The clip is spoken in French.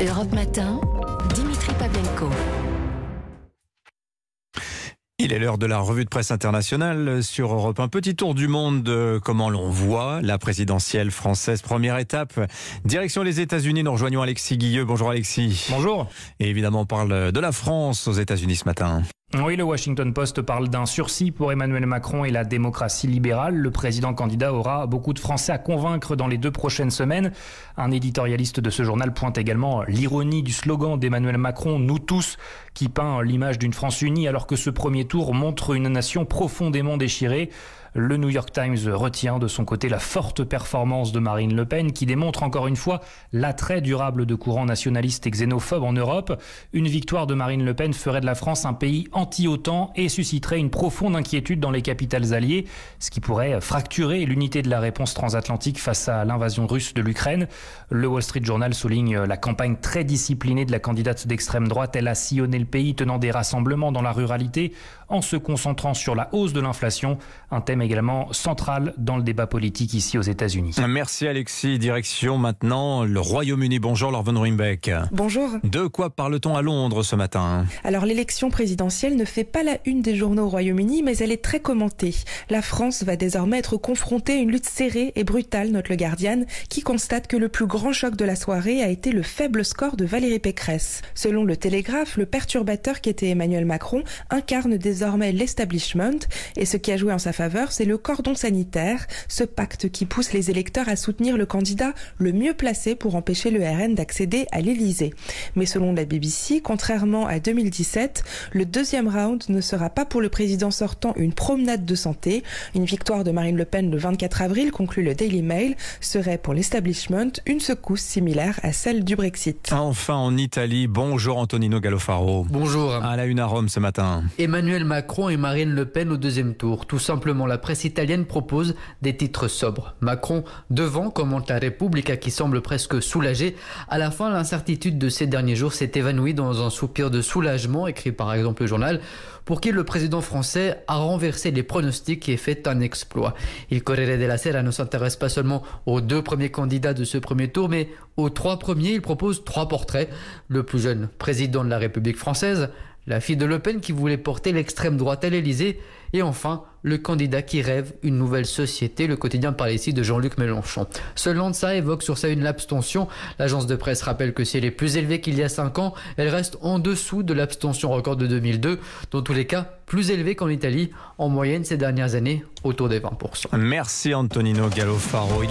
Europe Matin, Dimitri Pavlenko. Il est l'heure de la revue de presse internationale sur Europe. Un petit tour du monde de comment l'on voit la présidentielle française. Première étape, direction les États-Unis. Nous rejoignons Alexis Guilleux. Bonjour Alexis. Bonjour. Et évidemment, on parle de la France aux États-Unis ce matin. Oui, le Washington Post parle d'un sursis pour Emmanuel Macron et la démocratie libérale. Le président candidat aura beaucoup de Français à convaincre dans les deux prochaines semaines. Un éditorialiste de ce journal pointe également l'ironie du slogan d'Emmanuel Macron, Nous tous, qui peint l'image d'une France unie alors que ce premier tour montre une nation profondément déchirée. Le New York Times retient de son côté la forte performance de Marine Le Pen qui démontre encore une fois l'attrait durable de courants nationalistes et xénophobes en Europe. Une victoire de Marine Le Pen ferait de la France un pays anti-OTAN et susciterait une profonde inquiétude dans les capitales alliées, ce qui pourrait fracturer l'unité de la réponse transatlantique face à l'invasion russe de l'Ukraine. Le Wall Street Journal souligne la campagne très disciplinée de la candidate d'extrême droite. Elle a sillonné le pays tenant des rassemblements dans la ruralité en se concentrant sur la hausse de l'inflation, un thème également central dans le débat politique ici aux États-Unis. Merci Alexis. Direction maintenant le Royaume-Uni. Bonjour Lorven Rimbeck. Bonjour. De quoi parle-t-on à Londres ce matin? Alors l'élection présidentielle ne fait pas la une des journaux au Royaume-Uni, mais elle est très commentée. La France va désormais être confrontée à une lutte serrée et brutale, note le Guardian, qui constate que le plus grand choc de la soirée a été le faible score de Valérie Pécresse. Selon le Télégraphe, le perturbateur qui était Emmanuel Macron incarne désormais l'establishment, et ce qui a joué en sa faveur, c'est le cordon sanitaire, ce pacte qui pousse les électeurs à soutenir le candidat le mieux placé pour empêcher le RN d'accéder à l'Élysée. Mais selon la BBC, contrairement à 2017, le deuxième round ne sera pas pour le président sortant une promenade de santé. Une victoire de Marine Le Pen le 24 avril, conclut le Daily Mail, serait pour l'establishment une secousse similaire à celle du Brexit. Enfin en Italie, bonjour Antonino Gallofaro. Bonjour. À la une à Rome ce matin. Emmanuel Macron et Marine Le Pen au deuxième tour. Tout simplement, la presse italienne propose des titres sobres. Macron devant, commente la Repubblica qui semble presque soulagé. À la fin, l'incertitude de ces derniers jours s'est évanouie dans un soupir de soulagement, écrit par exemple le journal, pour qui le président français a renversé les pronostics et fait un exploit. Il Corriere della Sera ne s'intéresse pas seulement aux deux premiers candidats de ce premier tour, mais aux trois premiers. Il propose trois portraits. Le plus jeune président de la République française, la fille de Le Pen qui voulait porter l'extrême droite à l'Élysée, et enfin le candidat qui rêve une nouvelle société, le quotidien parle ici de Jean-Luc Mélenchon. Ce ça évoque sur sa une l'abstention. L'agence de presse rappelle que si elle est plus élevée qu'il y a 5 ans, elle reste en dessous de l'abstention record de 2002, dans tous les cas plus élevée qu'en Italie, en moyenne ces dernières années, autour des 20%. Merci Antonino Gallofaro.